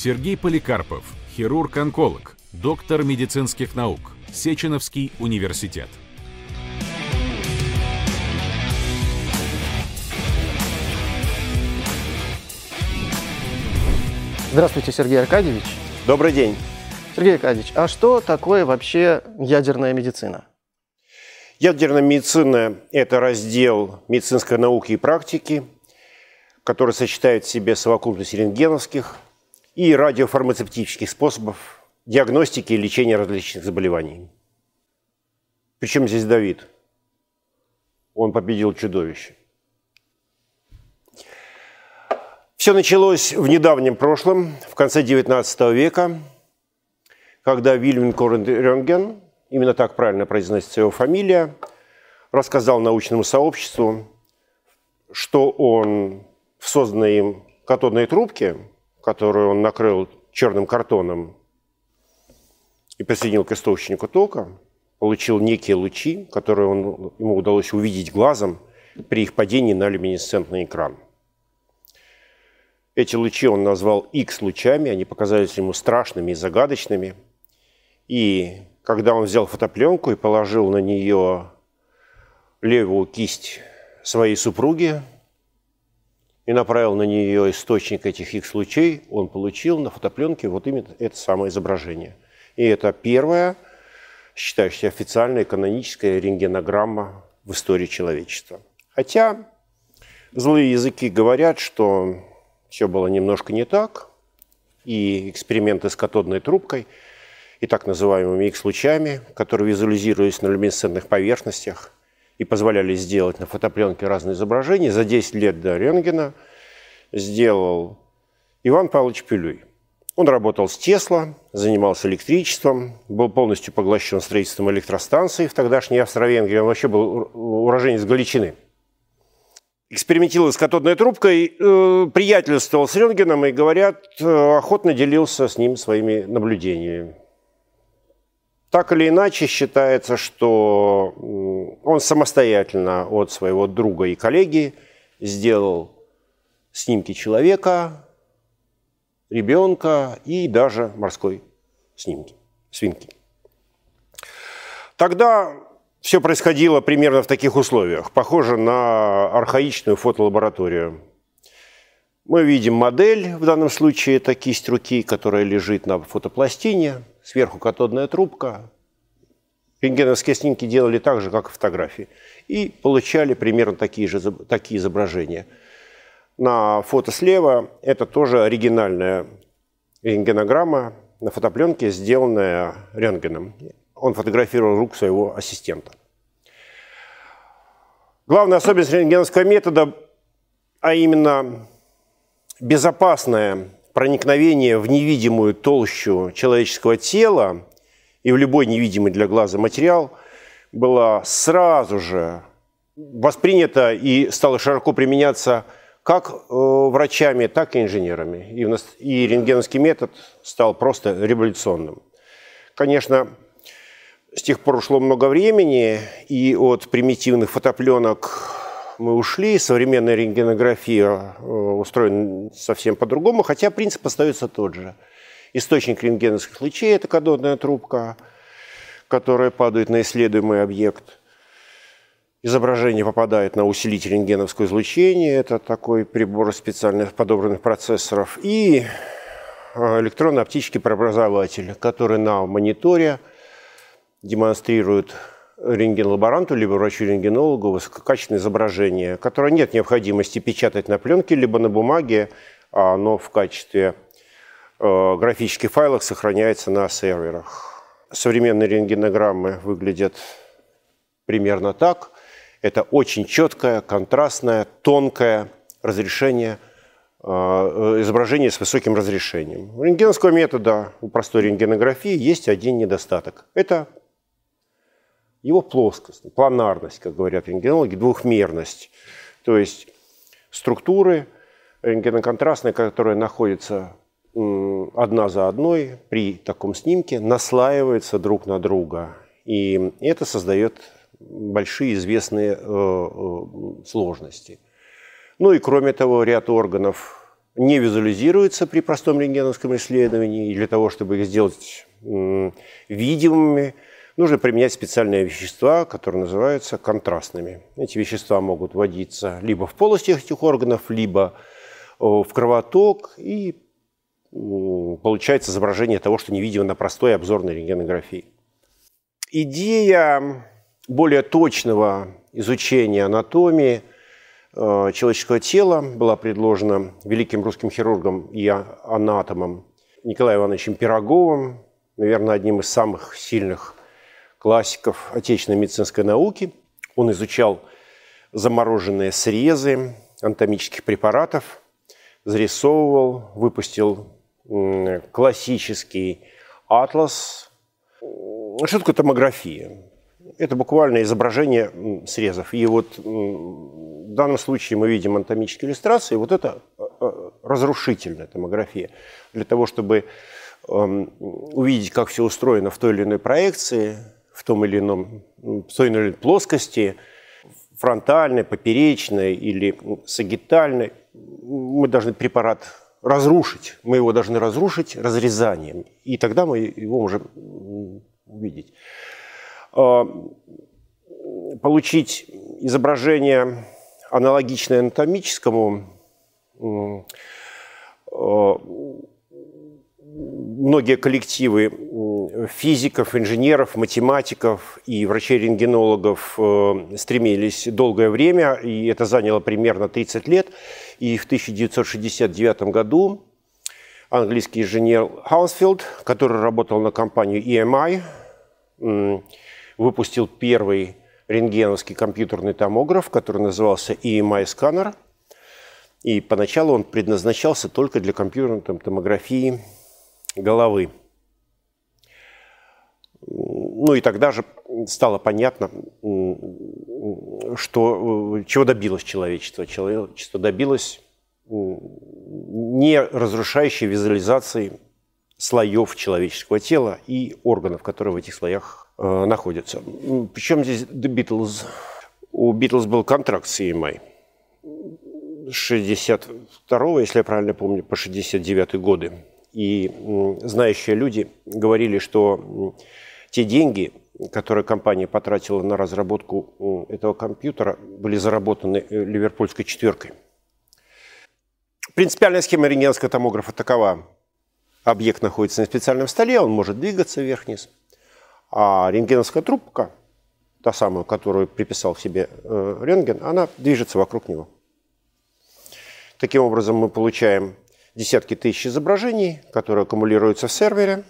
Сергей Поликарпов, хирург-онколог, доктор медицинских наук, Сеченовский университет. Здравствуйте, Сергей Аркадьевич. Добрый день. Сергей Аркадьевич, а что такое вообще ядерная медицина? Ядерная медицина – это раздел медицинской науки и практики, который сочетает в себе совокупность рентгеновских и радиофармацевтических способов диагностики и лечения различных заболеваний. Причем здесь Давид? Он победил чудовище. Все началось в недавнем прошлом, в конце XIX века, когда Вильям Корен Рентген, именно так правильно произносится его фамилия, рассказал научному сообществу, что он в созданной им катодной трубке, которую он накрыл черным картоном и присоединил к источнику тока, получил некие лучи, которые он, ему удалось увидеть глазом при их падении на люминесцентный экран. Эти лучи он назвал X-лучами, они показались ему страшными и загадочными. И когда он взял фотопленку и положил на нее левую кисть своей супруги, и направил на нее источник этих X-лучей, он получил на фотопленке вот именно это самое изображение. И это первая, считающаяся официальная каноническая рентгенограмма в истории человечества. Хотя злые языки говорят, что все было немножко не так, и эксперименты с катодной трубкой и так называемыми X-лучами, которые визуализировались на люминесцентных поверхностях – и позволяли сделать на фотопленке разные изображения. За 10 лет до рентгена сделал Иван Павлович Пилюй. Он работал с Тесла, занимался электричеством, был полностью поглощен строительством электростанции в тогдашней Австро-Венгрии. Он вообще был уроженец Галичины. Экспериментировал с катодной трубкой, э, приятельствовал с рентгеном и, говорят, э, охотно делился с ним своими наблюдениями. Так или иначе считается, что он самостоятельно от своего друга и коллеги сделал снимки человека, ребенка и даже морской снимки, свинки. Тогда все происходило примерно в таких условиях, похоже на архаичную фотолабораторию. Мы видим модель, в данном случае это кисть руки, которая лежит на фотопластине – сверху катодная трубка. Рентгеновские снимки делали так же, как и фотографии. И получали примерно такие же такие изображения. На фото слева это тоже оригинальная рентгенограмма на фотопленке, сделанная рентгеном. Он фотографировал рук своего ассистента. Главная особенность рентгеновского метода, а именно безопасная проникновение в невидимую толщу человеческого тела и в любой невидимый для глаза материал было сразу же воспринято и стало широко применяться как э, врачами, так и инженерами. И, и рентгеновский метод стал просто революционным. Конечно, с тех пор ушло много времени, и от примитивных фотопленок мы ушли, современная рентгенография э, устроена совсем по-другому, хотя принцип остается тот же. Источник рентгеновских лучей – это катодная трубка, которая падает на исследуемый объект. Изображение попадает на усилитель рентгеновского излучения, это такой прибор специальных подобранных процессоров, и э, электронно-оптический преобразователь, который на мониторе демонстрирует рентген-лаборанту, либо врачу-рентгенологу высококачественное изображение, которое нет необходимости печатать на пленке, либо на бумаге, а оно в качестве э, графических файлов сохраняется на серверах. Современные рентгенограммы выглядят примерно так. Это очень четкое, контрастное, тонкое разрешение, э, изображение с высоким разрешением. У рентгеновского метода, у простой рентгенографии есть один недостаток. Это его плоскость, планарность, как говорят рентгенологи, двухмерность. То есть структуры рентгеноконтрастные, которые находятся одна за одной при таком снимке, наслаиваются друг на друга. И это создает большие известные э, э, сложности. Ну и кроме того, ряд органов не визуализируются при простом рентгеновском исследовании. И для того, чтобы их сделать видимыми, нужно применять специальные вещества, которые называются контрастными. Эти вещества могут вводиться либо в полости этих органов, либо в кровоток, и получается изображение того, что не видимо на простой обзорной рентгенографии. Идея более точного изучения анатомии э, человеческого тела была предложена великим русским хирургом и анатомом Николаем Ивановичем Пироговым, наверное, одним из самых сильных классиков отечественной медицинской науки. Он изучал замороженные срезы анатомических препаратов, зарисовывал, выпустил классический атлас. Что такое томография? Это буквально изображение срезов. И вот в данном случае мы видим анатомические иллюстрации. Вот это э, э, разрушительная томография. Для того, чтобы эм, увидеть, как все устроено в той или иной проекции, в том или ином, в той или иной плоскости, фронтальной, поперечной или сагитальной, мы должны препарат разрушить. Мы его должны разрушить разрезанием. И тогда мы его можем увидеть. А, получить изображение аналогичное анатомическому а, многие коллективы физиков, инженеров, математиков и врачей-рентгенологов э, стремились долгое время, и это заняло примерно 30 лет. И в 1969 году английский инженер Хаусфилд, который работал на компанию EMI, выпустил первый рентгеновский компьютерный томограф, который назывался EMI-сканер. И поначалу он предназначался только для компьютерной томографии головы. Ну и тогда же стало понятно, что, чего добилось человечество. Человечество добилось не разрушающей визуализации слоев человеческого тела и органов, которые в этих слоях э, находятся. Причем здесь The Beatles? У Beatles был контракт с EMI. 62 если я правильно помню, по 69 годы. И знающие люди говорили, что те деньги, которые компания потратила на разработку этого компьютера, были заработаны э, ливерпульской четверкой. Принципиальная схема рентгеновского томографа такова. Объект находится на специальном столе, он может двигаться вверх-вниз. А рентгеновская трубка, та самая, которую приписал себе э, рентген, она движется вокруг него. Таким образом, мы получаем десятки тысяч изображений, которые аккумулируются в сервере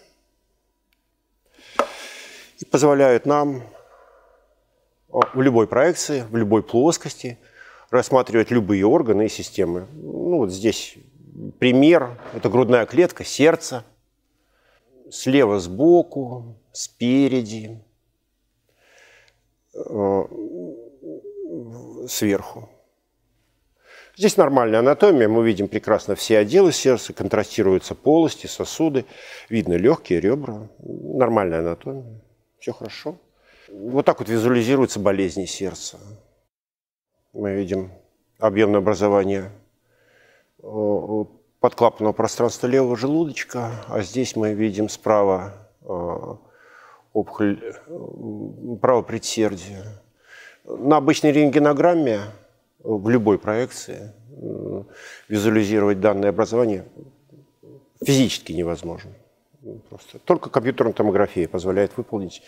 и позволяют нам в любой проекции, в любой плоскости рассматривать любые органы и системы. Ну, вот здесь пример. Это грудная клетка, сердце. Слева сбоку, спереди, э, сверху. Здесь нормальная анатомия, мы видим прекрасно все отделы сердца, контрастируются полости, сосуды, видно легкие, ребра, нормальная анатомия, все хорошо. Вот так вот визуализируются болезни сердца. Мы видим объемное образование э, подклапанного пространства левого желудочка, а здесь мы видим справа э, опухоль э, правого предсердия. На обычной рентгенограмме в любой проекции визуализировать данное образование физически невозможно. Просто. Только компьютерная томография позволяет выполнить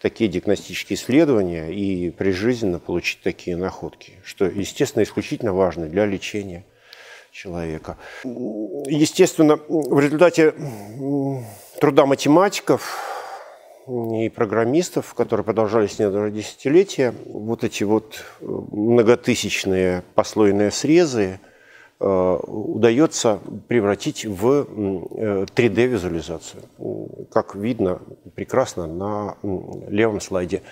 такие диагностические исследования и прижизненно получить такие находки, что, естественно, исключительно важно для лечения человека. Естественно, в результате труда математиков и программистов, которые продолжались несколько десятилетия, вот эти вот э, многотысячные послойные срезы удается превратить в 3D-визуализацию. Э, как видно прекрасно на левом слайде.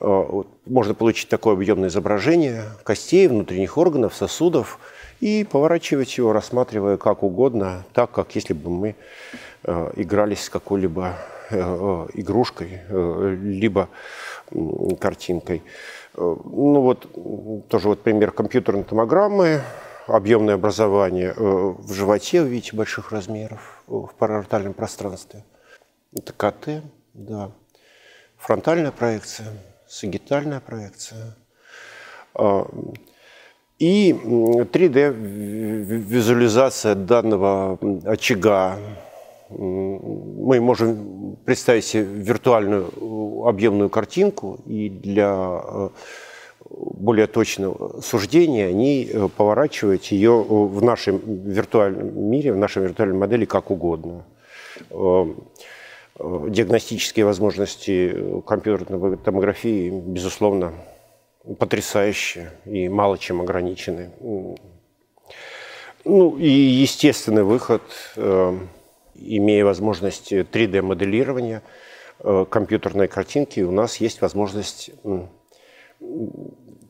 Можно получить такое объемное изображение костей, внутренних органов, сосудов и поворачивать его, рассматривая как угодно, так, как если бы мы игрались с какой-либо Э, игрушкой, э, либо картинкой. Э, ну вот тоже вот пример компьютерной томограммы. Объемное образование в животе, вы видите, больших размеров в параортальном пространстве. Это КТ, да. Фронтальная проекция, сагитальная проекция. И 3D-визуализация данного очага. Мы можем представить себе виртуальную объемную картинку, и для э, более точного суждения не э, поворачивать ее в нашем виртуальном мире, в нашей виртуальной модели как угодно. Э, диагностические возможности компьютерной томографии, безусловно, потрясающие и мало чем ограничены. Ну и естественный выход, э, имея возможность 3D-моделирования э, компьютерной картинки, у нас есть возможность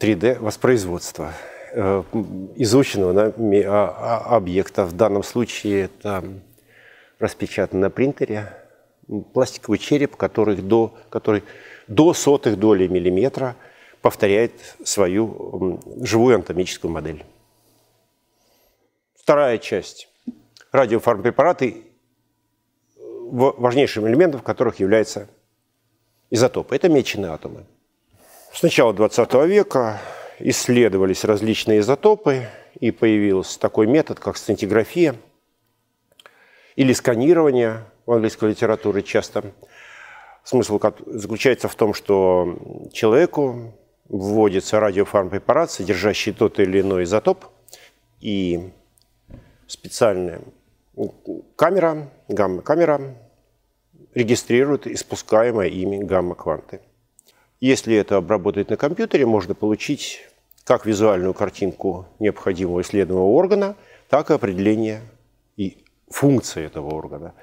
3D-воспроизводства э, изученного на, а, а, объекта. В данном случае это распечатан на принтере пластиковый череп, который до, который до сотых доли миллиметра – повторяет свою живую анатомическую модель. Вторая часть. Радиофармпрепараты, важнейшим элементом которых является изотопы. Это меченые атомы. С начала 20 века исследовались различные изотопы, и появился такой метод, как сцинтиграфия или сканирование в английской литературе часто. Смысл заключается в том, что человеку вводится радиофармпрепарат, содержащий тот или иной изотоп, и специальная камера, гамма-камера регистрирует испускаемое ими гамма-кванты. Если это обработать на компьютере, можно получить как визуальную картинку необходимого исследуемого органа, так и определение и функции этого органа.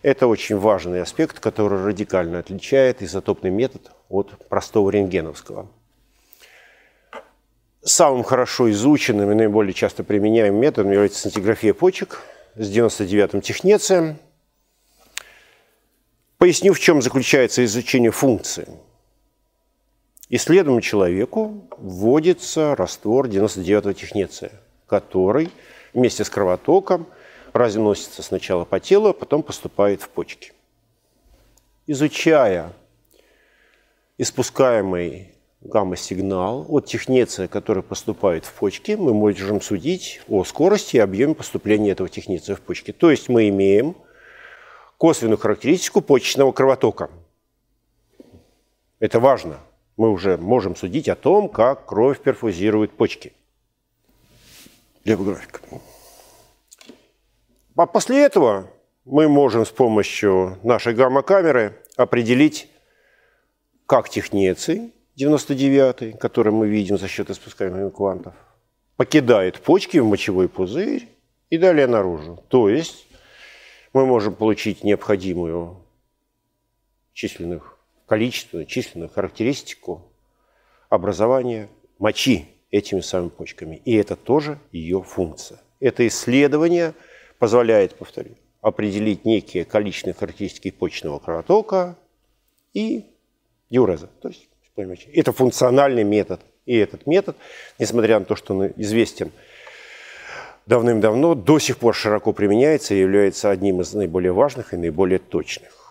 Это очень важный аспект, который радикально отличает изотопный метод от простого рентгеновского. Самым хорошо изученным и наиболее часто применяемым методом является сцинтиграфия почек с 99-м технецием. Поясню, в чем заключается изучение функции. Исследуемому человеку вводится раствор 99-го технеция, который вместе с кровотоком разносится сначала по телу, а потом поступает в почки. Изучая испускаемый гамма-сигнал от технеция, который поступает в почки, мы можем судить о скорости и объеме поступления этого технеция в почки. То есть мы имеем косвенную характеристику почечного кровотока. Это важно. Мы уже можем судить о том, как кровь перфузирует почки. Левый график. А после этого мы можем с помощью нашей гамма-камеры определить, как технеций 99 который мы видим за счет испускаемых квантов, покидает почки в мочевой пузырь и далее наружу. То есть мы можем получить необходимую численную, количественную, численную характеристику образования мочи этими самыми почками. И это тоже ее функция. Это исследование позволяет, повторю, определить некие количественные характеристики почечного кровотока и диуреза, то есть это функциональный метод. И этот метод, несмотря на то, что он известен давным-давно, до сих пор широко применяется и является одним из наиболее важных и наиболее точных.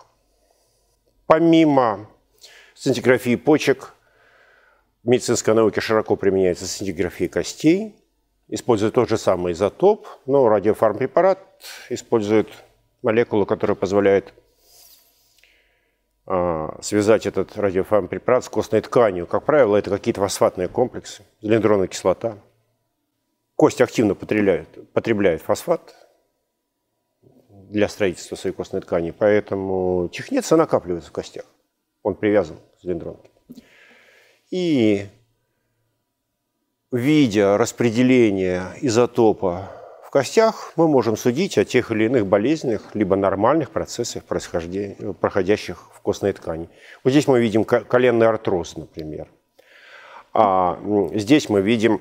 Помимо сцинтиграфии почек, в медицинской науке широко применяется сцинтиграфия костей, использует тот же самый изотоп, но радиофармпрепарат использует молекулу, которая позволяет а, связать этот радиофармпрепарат с костной тканью. Как правило, это какие-то фосфатные комплексы, залендроновая кислота. Кость активно потребляет, потребляет фосфат для строительства костной ткани, поэтому технеца накапливается в костях. Он привязан к залендронке. И видя распределение изотопа в костях мы можем судить о тех или иных болезнях, либо нормальных процессах, проходящих в костной ткани. Вот здесь мы видим коленный артроз, например. А здесь мы видим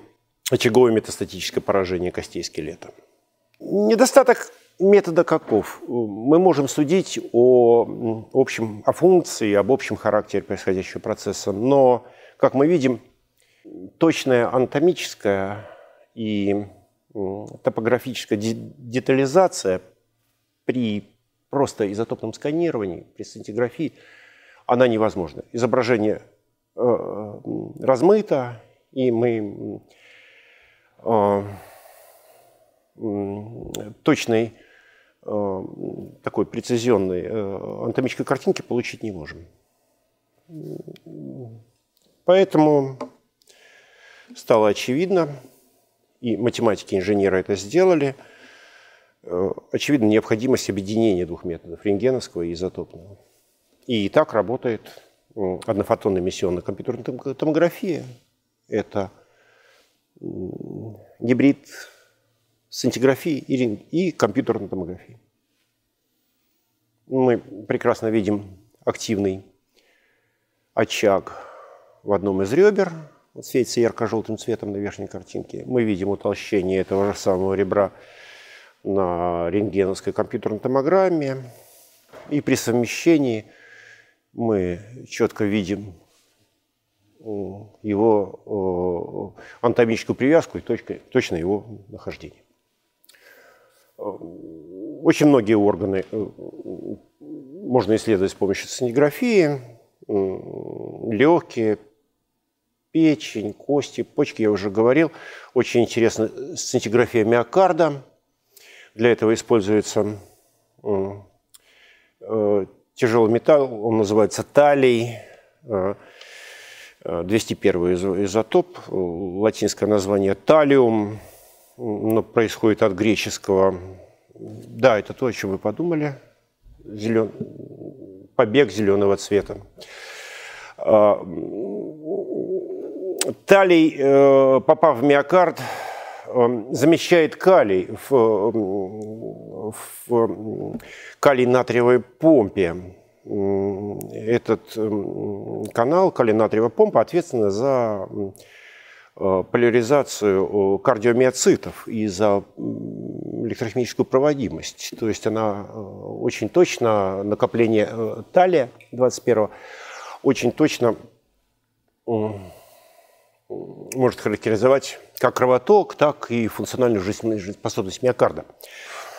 очаговое метастатическое поражение костей скелета. Недостаток метода каков? Мы можем судить о общем, о функции, об общем характере происходящего процесса, но, как мы видим, точная анатомическая и топографическая детализация при просто изотопном сканировании, при сцинтиграфии, она невозможна. Изображение э, размыто, и мы э, точной такой прецизионной э, анатомической картинки получить не можем. Поэтому стало очевидно, и математики инженеры это сделали, э, очевидна необходимость объединения двух методов, рентгеновского и изотопного. И так работает однофотонная эмиссионная компьютерная томография. Это гибрид сцинтиграфии и, и компьютерной томографии. Мы прекрасно видим активный очаг в одном из ребер, вот светится ярко-желтым цветом на верхней картинке. Мы видим утолщение этого же самого ребра на рентгеновской компьютерной томограмме. И при совмещении мы четко видим его анатомическую привязку и точно его нахождение. Очень многие органы э, можно исследовать с помощью сценографии. Легкие, печень, кости, почки, я уже говорил. Очень интересна сцинтиграфия миокарда. Для этого используется э, тяжелый металл, он называется талий, 201 изотоп, латинское название талиум, но происходит от греческого. Да, это то, о чем вы подумали. Зелен... Побег зеленого цвета. А, талий, э, попав в миокард, э, замещает калий в, в калий-натриевой помпе. Этот канал калий-натриевая помпа ответственна за Э, поляризацию кардиомиоцитов и за электрохимическую проводимость. То есть она э, очень точно, накопление э, талия 21 очень точно может характеризовать как кровоток, так и функциональную жизнеспособность миокарда.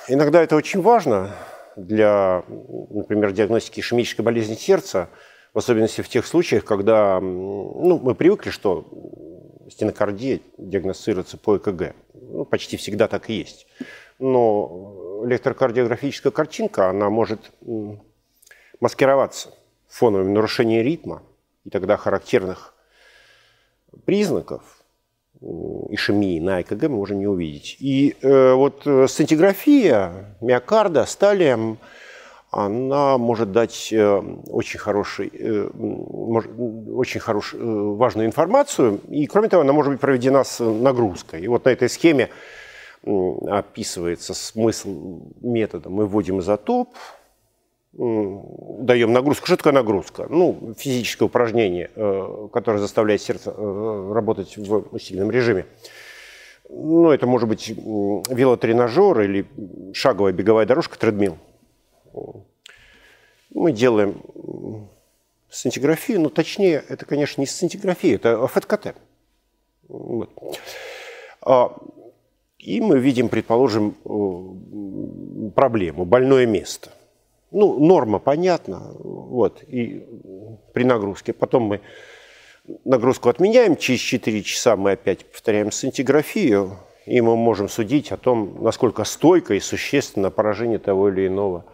Иногда это очень важно для, например, диагностики ишемической болезни сердца, в особенности в тех случаях, когда ну, мы привыкли, что стенокардия диагностируется по ЭКГ. Ну, почти всегда так и есть. Но электрокардиографическая картинка, она может маскироваться фоновым нарушением ритма, и тогда характерных признаков ишемии на ЭКГ мы можем не увидеть. И э, вот э, сцинтиграфия миокарда сталием – она может дать э, очень, хороший, э, очень хорош, э, важную информацию, и, кроме того, она может быть проведена с нагрузкой. И вот на этой схеме описывается смысл метода. Мы вводим изотоп, даем нагрузку. Что такое нагрузка? Ну, физическое упражнение, которое заставляет сердце работать в усиленном режиме. Ну, это может быть велотренажер или шаговая беговая дорожка, тредмил – мы делаем сцинтиграфию, но точнее, это, конечно, не сцинтиграфия, это ФТКТ. Вот. А, и мы видим, предположим, проблему, больное место. Ну, норма понятна, вот, и при нагрузке. Потом мы нагрузку отменяем, через 4 часа мы опять повторяем сцинтиграфию, и мы можем судить о том, насколько стойко и существенно поражение того или иного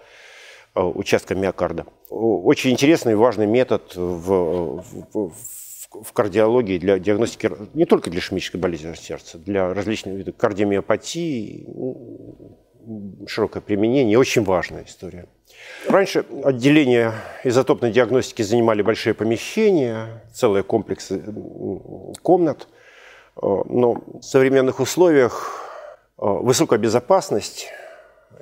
участка миокарда. Очень интересный и важный метод в, в, в кардиологии для диагностики не только для ишемической болезни сердца, для различных видов кардиомиопатии, ну, широкое применение, очень важная история. Раньше отделения изотопной диагностики занимали большие помещения, целые комплексы комнат, э, но в современных условиях э, высокая безопасность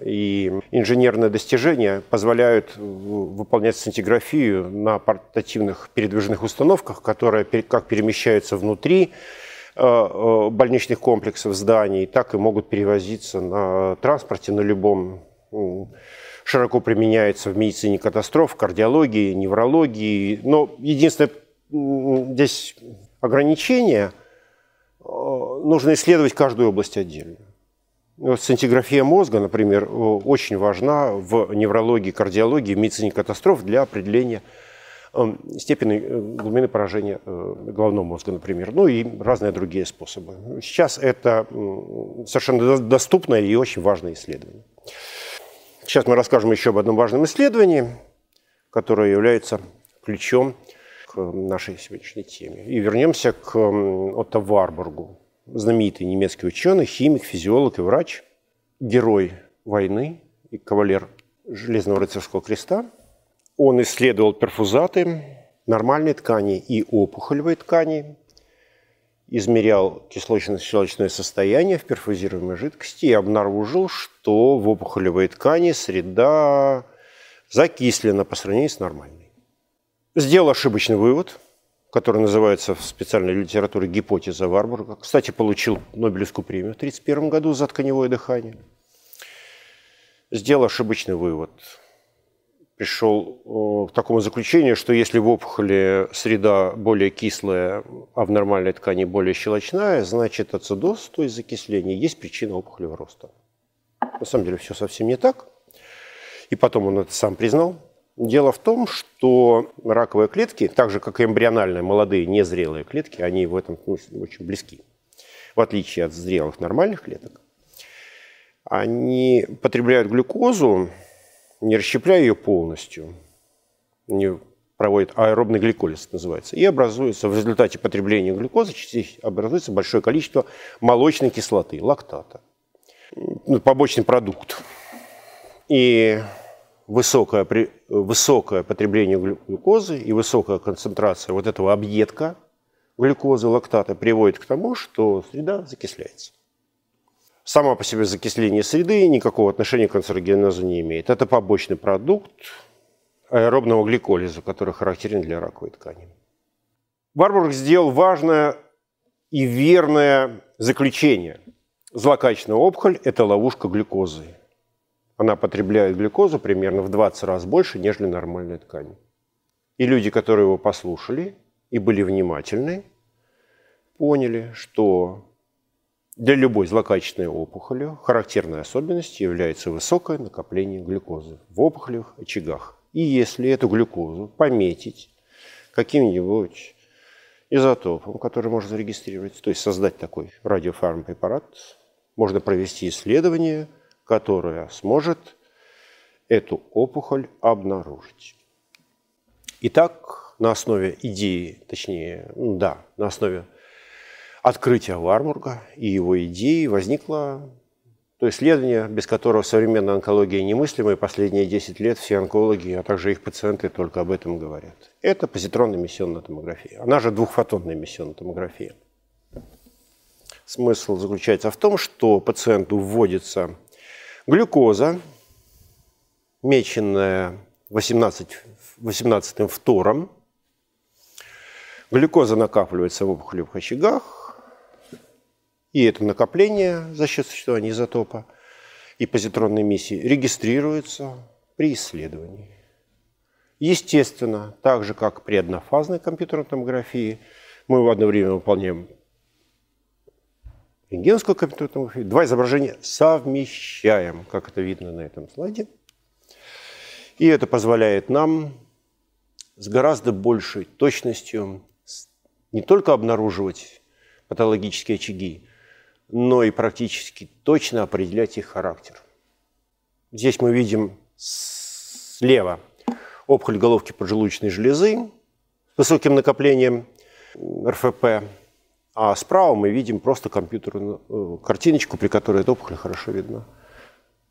и инженерные достижения позволяют выполнять сцинтиграфию на портативных передвижных установках, которые как перемещаются внутри э, э, больничных комплексов зданий, так и могут перевозиться на транспорте на любом широко применяется в медицине катастроф, кардиологии, неврологии. Но единственное здесь ограничение – э, нужно исследовать каждую область отдельно. Сцинтиграфия мозга, например, очень важна в неврологии, кардиологии, медицине катастроф для определения эм, степени э, глубины поражения э, головного мозга, например, ну и разные другие способы. Сейчас это совершенно доступное и очень важное исследование. Сейчас мы расскажем еще об одном важном исследовании, которое является ключом к нашей сегодняшней теме. И вернемся к Отто Варбургу, знаменитый немецкий ученый, химик, физиолог и врач, герой войны и кавалер Железного рыцарского креста. Он исследовал перфузаты, нормальной ткани и опухолевой ткани, измерял кислочно-щелочное состояние в перфузируемой жидкости и обнаружил, что в опухолевой ткани среда закислена по сравнению с нормальной. Сделал ошибочный вывод – который называется в специальной литературе «Гипотеза Варбурга». Кстати, получил Нобелевскую премию в 1931 году за тканевое дыхание. Сделал ошибочный вывод. Пришел э, к такому заключению, что если в опухоли среда более кислая, а в нормальной ткани более щелочная, значит ацидоз, то есть закисление, есть причина опухолевого роста. На самом деле все совсем не так. И потом он это сам признал – Дело в том, что раковые клетки, так же как и эмбриональные молодые незрелые клетки, они в этом смысле очень близки. В отличие от зрелых нормальных клеток, они потребляют глюкозу, не расщепляя ее полностью, не проводят аэробный гликолиз, называется, и образуется в результате потребления глюкозы образуется большое количество молочной кислоты, лактата, ну, побочный продукт. И высокое, высокое потребление глюкозы и высокая концентрация вот этого объедка глюкозы, лактата приводит к тому, что среда закисляется. Само по себе закисление среды никакого отношения к канцерогенезу не имеет. Это побочный продукт аэробного гликолиза, который характерен для раковой ткани. Барбург сделал важное и верное заключение. Злокачественная опухоль – это ловушка глюкозы она потребляет глюкозу примерно в 20 раз больше, нежели нормальная ткань. И люди, которые его послушали и были внимательны, поняли, что для любой злокачественной опухоли характерной особенностью является высокое накопление глюкозы в опухолевых очагах. И если эту глюкозу пометить каким-нибудь изотопом, который можно зарегистрировать, то есть создать такой радиофармпрепарат, можно провести исследование – которая сможет эту опухоль обнаружить. Итак, на основе идеи, точнее, да, на основе открытия Вармурга и его идеи возникло то исследование, без которого современная онкология немыслима, и последние 10 лет все онкологи, а также их пациенты только об этом говорят. Это позитронная эмиссионная томография. Она же двухфотонная эмиссионная томография. Смысл заключается в том, что пациенту вводится Глюкоза, меченная 18, 18 фтором. Глюкоза накапливается в опухолевых очагах, и это накопление за счет существования изотопа и позитронной эмиссии регистрируется при исследовании. Естественно, так же, как при однофазной компьютерной томографии, мы в одно время выполняем рентгеновскую компьютерную томографию. Два изображения совмещаем, как это видно на этом слайде. И это позволяет нам с гораздо большей точностью не только обнаруживать патологические очаги, но и практически точно определять их характер. Здесь мы видим слева опухоль головки поджелудочной железы с высоким накоплением РФП, а справа мы видим просто компьютерную э, картиночку, при которой эта опухоль хорошо видна.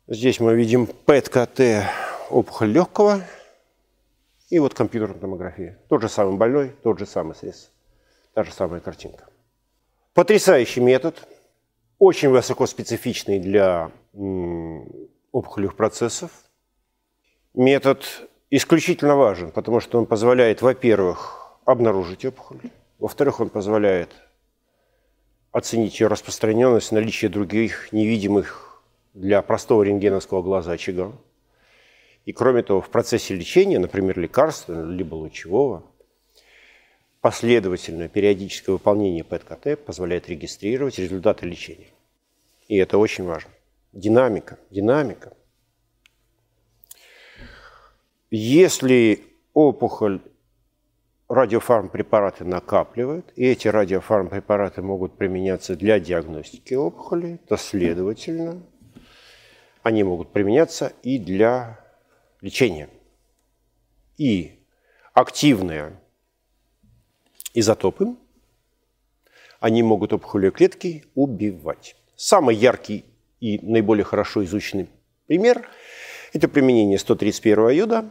Здесь мы видим ПЭТ-КТ опухоль легкого и вот компьютерная томография. Тот же самый больной, тот же самый срез, та же самая картинка. Потрясающий метод, очень высокоспецифичный для опухолевых процессов. Метод исключительно важен, потому что он позволяет, во-первых, обнаружить опухоль, во-вторых, он позволяет оценить ее распространенность, наличие других невидимых для простого рентгеновского глаза очага. И кроме того, в процессе лечения, например, лекарства, либо лучевого, последовательное периодическое выполнение ПЭТ-КТ позволяет регистрировать результаты лечения. И это очень важно. Динамика, динамика. Если опухоль радиофармпрепараты накапливает, и эти радиофармпрепараты могут применяться для диагностики опухоли, то, следовательно, они могут применяться и для лечения. И активные изотопы, они могут опухолевые клетки убивать. Самый яркий и наиболее хорошо изученный пример – это применение 131 йода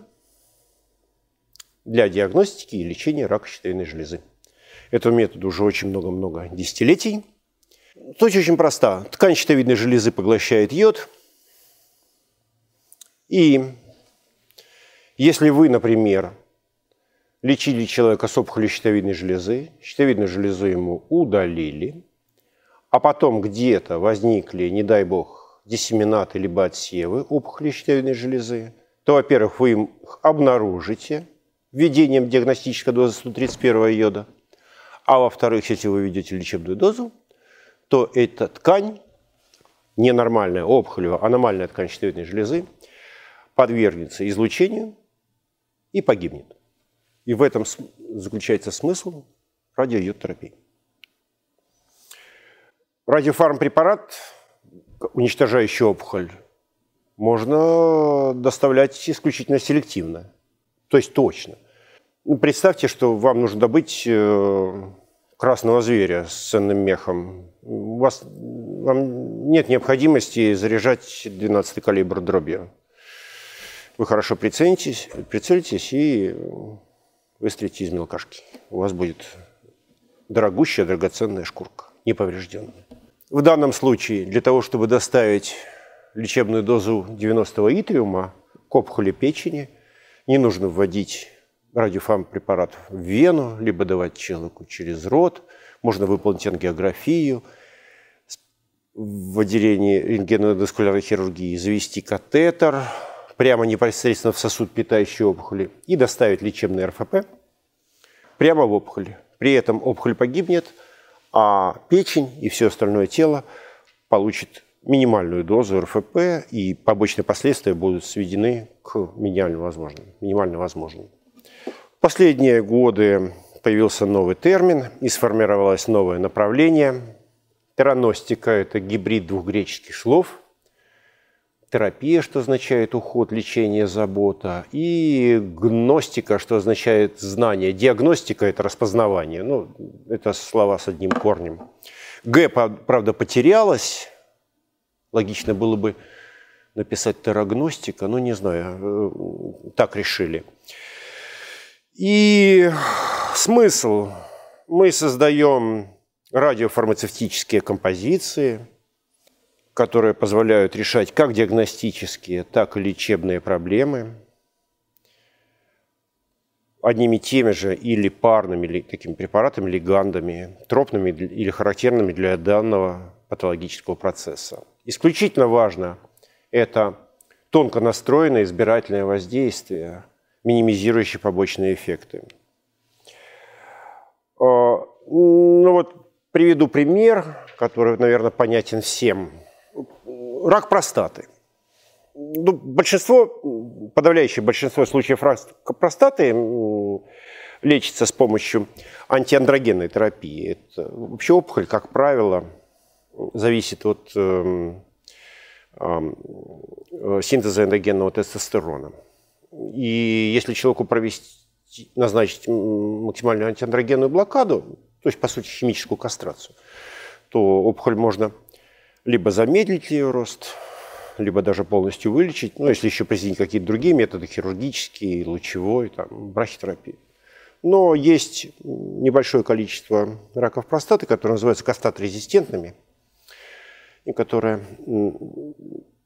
для диагностики и лечения рака щитовидной железы. Этому методу уже очень много-много десятилетий. Суть очень проста. Ткань щитовидной железы поглощает йод. И если вы, например, лечили человека с опухолью щитовидной железы, щитовидную железу ему удалили, а потом где-то возникли, не дай бог, диссеминаты либо отсевы опухоли щитовидной железы, то, во-первых, вы их обнаружите введением диагностической дозы 131 йода, а во-вторых, если вы введете лечебную дозу, то эта ткань, ненормальная, опухолевая, аномальная ткань щитовидной железы, подвергнется излучению и погибнет. И в этом заключается смысл радиойодтерапии. Радиофармпрепарат, уничтожающий опухоль, можно доставлять исключительно селективно, то есть точно. Ну, представьте, что вам нужно добыть э, красного зверя с ценным мехом. У вас вам нет необходимости заряжать 12 калибр дробью. Вы хорошо прицелитесь, прицелитесь и выстрелите из мелкашки. У вас будет дорогущая, драгоценная шкурка, неповрежденная. В данном случае для того, чтобы доставить лечебную дозу 90 итриума к опухоли печени, не нужно вводить радиофармпрепарат в вену, либо давать человеку через рот. Можно выполнить ангиографию в отделении рентгеноваскулярной хирургии, завести катетер, прямо непосредственно в сосуд питающей опухоли и доставить лечебный РФП прямо в опухоль. При этом опухоль погибнет, а печень и все остальное тело получит минимальную дозу РФП, и побочные последствия будут сведены к минимально возможным. Минимально возможным. В последние годы появился новый термин и сформировалось новое направление. Тераностика – это гибрид двух греческих слов – терапия, что означает уход, лечение, забота, и гностика, что означает знание. Диагностика – это распознавание. Ну, это слова с одним корнем. Г, правда, потерялась. Логично было бы написать терагностика, но не знаю, э, так решили. И смысл. Мы создаем радиофармацевтические композиции – которые позволяют решать как диагностические, так и лечебные проблемы одними теми же или парными или такими препаратами, легандами, тропными или характерными для данного патологического процесса. Исключительно важно это тонко настроенное избирательное воздействие, минимизирующее побочные эффекты. А, ну вот приведу пример, который, наверное, понятен всем – рак простаты. Ну, большинство, подавляющее большинство случаев рака простаты лечится с помощью антиандрогенной терапии. Это вообще опухоль, как правило, зависит от э, э, синтеза эндогенного тестостерона. И если человеку провести, назначить максимальную антиандрогенную блокаду, то есть, по сути, химическую кастрацию, то опухоль можно либо замедлить ее рост, либо даже полностью вылечить, ну, если еще применить какие-то другие методы, хирургические, лучевой, там, брахитерапия. Но есть небольшое количество раков простаты, которые называются кастат-резистентными, и которые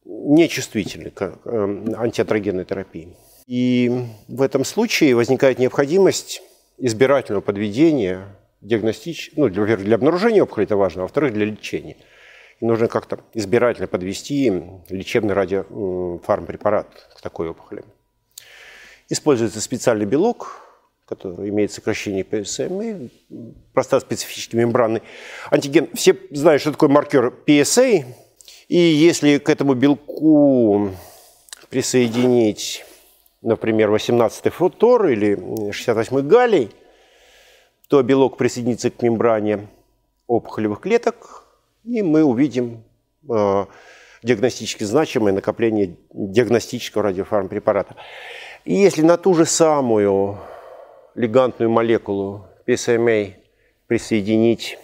нечувствительны к э, антиатрогенной терапии. И в этом случае возникает необходимость избирательного подведения диагностич... ну, для, для обнаружения опухоли это важно, а во-вторых, для лечения – нужно как-то избирательно подвести лечебный радиофармпрепарат к такой опухоли. Используется специальный белок, который имеет сокращение PSMA, простат специфический мембранный антиген. Все знают, что такое маркер PSA, И если к этому белку присоединить, например, 18-й футор или 68-й галлий, то белок присоединится к мембране опухолевых клеток, и мы увидим э, диагностически значимое накопление диагностического радиофармпрепарата. И если на ту же самую легантную молекулу PSMA присоединить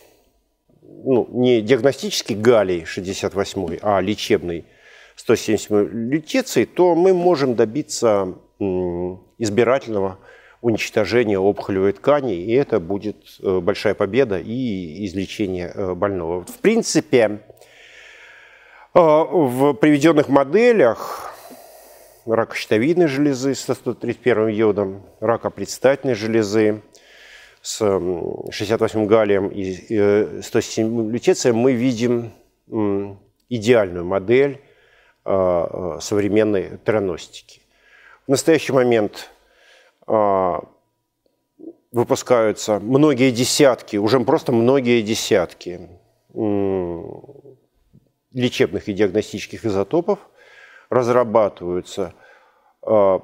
ну, не диагностический галлий 68, а лечебный 177 лютеций, то мы можем добиться избирательного уничтожения опухолевой ткани, и это будет э, большая победа и излечение э, больного. В принципе, э, в приведенных моделях рака щитовидной железы с 131 йодом, рака предстательной железы с 68 галлием и 107 лютецием мы видим идеальную модель современной тераностики. В настоящий момент а, выпускаются многие десятки, уже просто многие десятки лечебных и диагностических изотопов, разрабатываются а,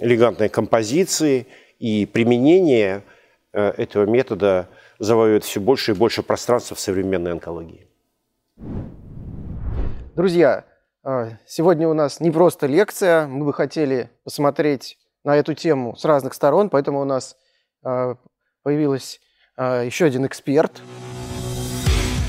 элегантные композиции, и применение э, этого метода завоюет все больше и больше пространства в современной онкологии. Друзья, а, сегодня у нас не просто лекция, мы бы хотели посмотреть на эту тему с разных сторон, поэтому у нас появился а, еще один эксперт.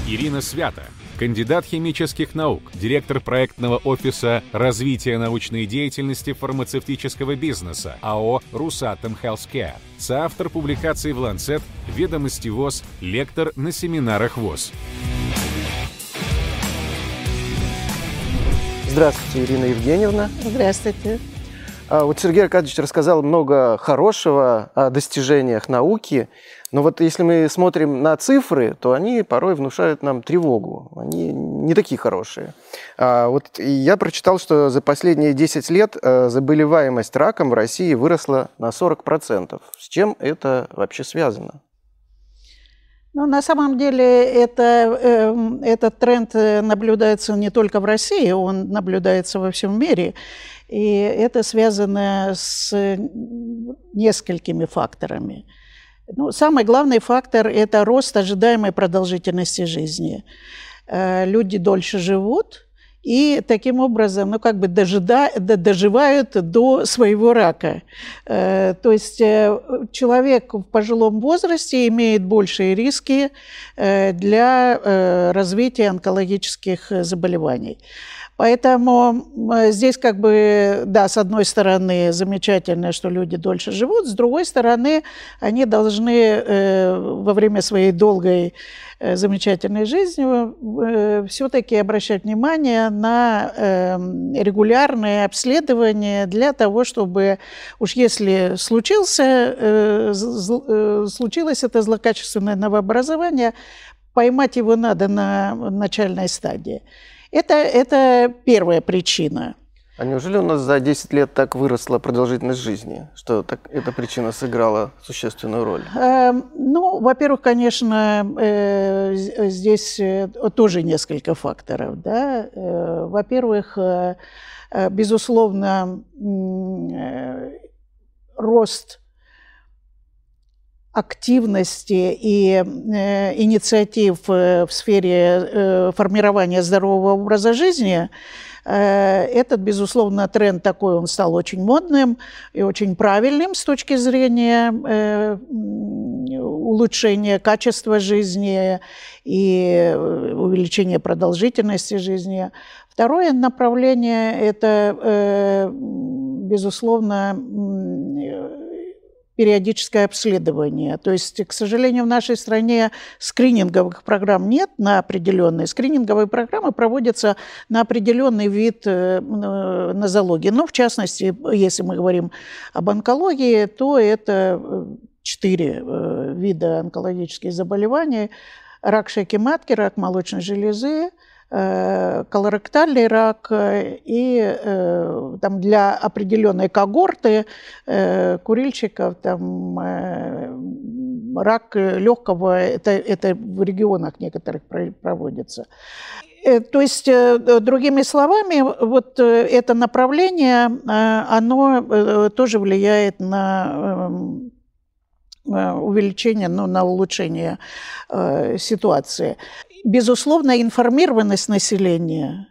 Ирина Свята, кандидат химических наук, директор проектного офиса развития научной деятельности фармацевтического бизнеса АО «Русатом Healthcare», соавтор публикаций в «Ланцет», «Ведомости ВОЗ», лектор на семинарах ВОЗ. Здравствуйте, Ирина Евгеньевна. Здравствуйте. А, вот Сергей Аркадьевич рассказал много хорошего о достижениях науки, но вот если мы смотрим на цифры, то они порой внушают нам тревогу. Они не такие хорошие. А вот я прочитал, что за последние 10 лет э, заболеваемость раком в России выросла на 40%. С чем это вообще связано? Ну, на самом деле это, эм, этот тренд э, наблюдается не только в России, он наблюдается во всем мире. И это связано с несколькими факторами. Ну, самый главный фактор – это рост ожидаемой продолжительности жизни. Э, люди дольше живут – и таким образом, ну, как бы дожида, доживают до своего рака. Э, то есть э, человек в пожилом возрасте имеет большие риски э, для развития онкологических заболеваний. Поэтому здесь как бы, да, с одной стороны, замечательно, что люди дольше живут, с другой стороны, они должны во время своей долгой Э, замечательной жизнью, э, все-таки обращать внимание на эм, регулярные обследования для того, чтобы уж если случился, э, случилось это злокачественное новообразование, поймать его надо на начальной стадии. Это, это первая причина – а неужели у нас за 10 лет так выросла продолжительность жизни, что так, эта причина сыграла существенную роль? Э, ну, во-первых, конечно, э, здесь э, тоже несколько факторов. Да? Э, во-первых, безусловно, рост активности и э, инициатив в сфере э, формирования здорового образа жизни – этот, безусловно, тренд такой, он стал очень модным и очень правильным с точки зрения э, улучшения качества жизни и э, увеличения продолжительности жизни. Второе направление – это, безусловно, периодическое обследование. То есть, к сожалению, в нашей стране скрининговых программ нет на определенные. Скрининговые программы проводятся на определенный вид э, нозологии. Но, в частности, если мы говорим об онкологии, то это э, четыре э, вида онкологических заболеваний. Рак шейки матки, рак молочной железы, Э, колоректальный рак э, и э, там для определенной когорты курильщиков там рак легкого это это в регионах некоторых проводится То есть, другими словами, вот это направление, оно тоже влияет на увеличение, ну, на улучшение ситуации. Безусловно, информированность населения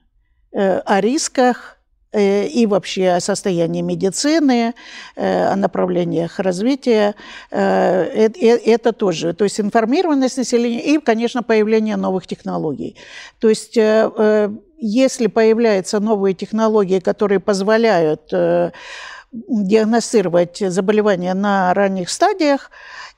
о рисках, Э, и вообще о состоянии медицины, э, о направлениях развития. Э, это тоже. То есть информированность населения и, конечно, появление новых технологий. То есть если появляются новые технологии, которые позволяют диагностировать заболевания на ранних стадиях,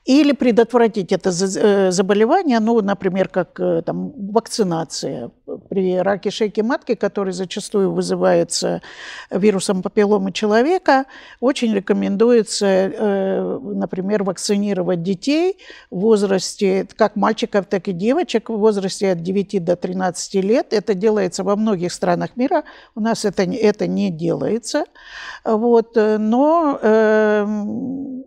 или предотвратить это э, заболевание, ну, например, как э, там, вакцинация при раке шейки матки, который зачастую вызывается вирусом папилломы человека, очень рекомендуется, э, например, вакцинировать детей в возрасте, как мальчиков, так и девочек, в возрасте от 9 до 13 лет. Это делается во многих странах мира, у нас это, это не делается. Вот, но эм,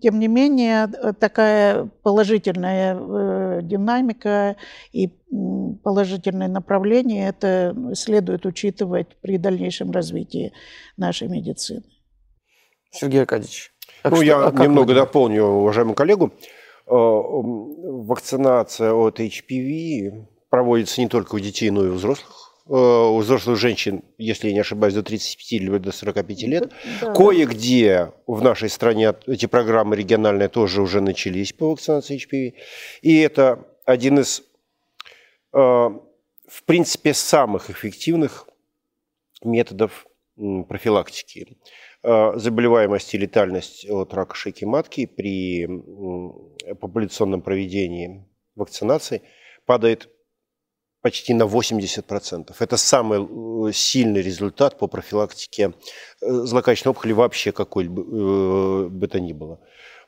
тем не менее, э, такая положительная э, динамика и положительное направление это следует учитывать при дальнейшем развитии нашей медицины. Сергей Аркадьевич. ну, что, я а немного вы... дополню уважаемую коллегу. Вакцинация от HPV проводится не только у детей, но и у взрослых Э, у взрослых женщин, если я не ошибаюсь, до 35 или до 45 лет. Да. Кое-где в нашей стране эти программы региональные тоже уже начались по вакцинации HPV. И это один из, э, в принципе, самых эффективных методов профилактики. Э, заболеваемость и летальность от рака шейки матки при популяционном проведении вакцинации падает почти на 80%. Это самый э, сильный результат по профилактике э, злокачественной опухоли вообще какой бы, э, бы то ни было.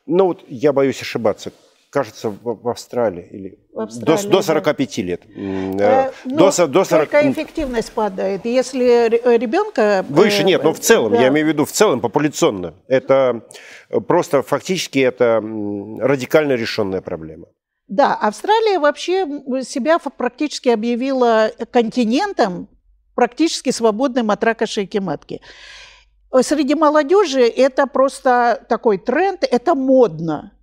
Но вот я боюсь ошибаться. Кажется, в, Австралии или в Австралии, до, до 45 да. лет. Э, до, ну, до 40... Только эффективность падает. Если ребенка... Выше нет, но в целом, да. я имею в виду в целом, популяционно. Это просто фактически это радикально решенная проблема. Да, Австралия вообще себя практически объявила континентом, практически свободным от рака шейки матки. Среди молодежи это просто такой тренд, это модно.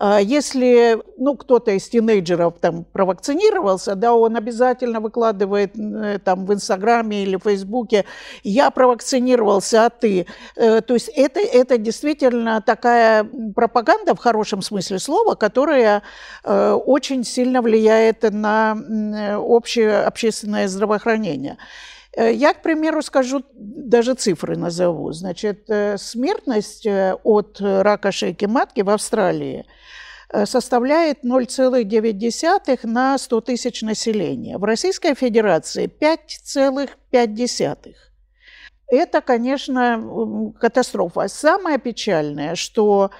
А если ну, кто-то из тинейджеров там провакцинировался, да, он обязательно выкладывает э, там в Инстаграме или Фейсбуке «я провакцинировался, а ты?». Э, то есть это, это действительно такая пропаганда в хорошем смысле слова, которая э, очень сильно влияет на общее общественное здравоохранение. Я, к примеру, скажу, даже цифры назову. Значит, смертность от рака шейки матки в Австралии – Э, составляет 0,9 на 100 тысяч населения. В Российской Федерации 5,5. Это, конечно, катастрофа. Самое печальное, что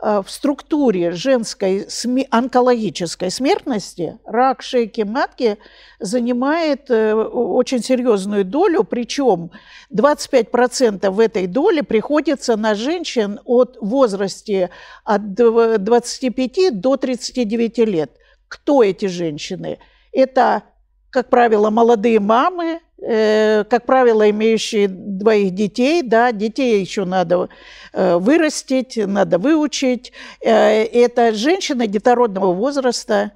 Э, в структуре женской онкологической смертности рак шейки матки занимает э, очень серьезную долю, причем 25% в этой доле приходится на женщин от возрасте от 25 до 39 лет. Кто эти женщины? Это, как правило, молодые мамы, как правило, имеющие двоих детей, да, детей еще надо э, вырастить, надо выучить. Э, это женщины детородного возраста.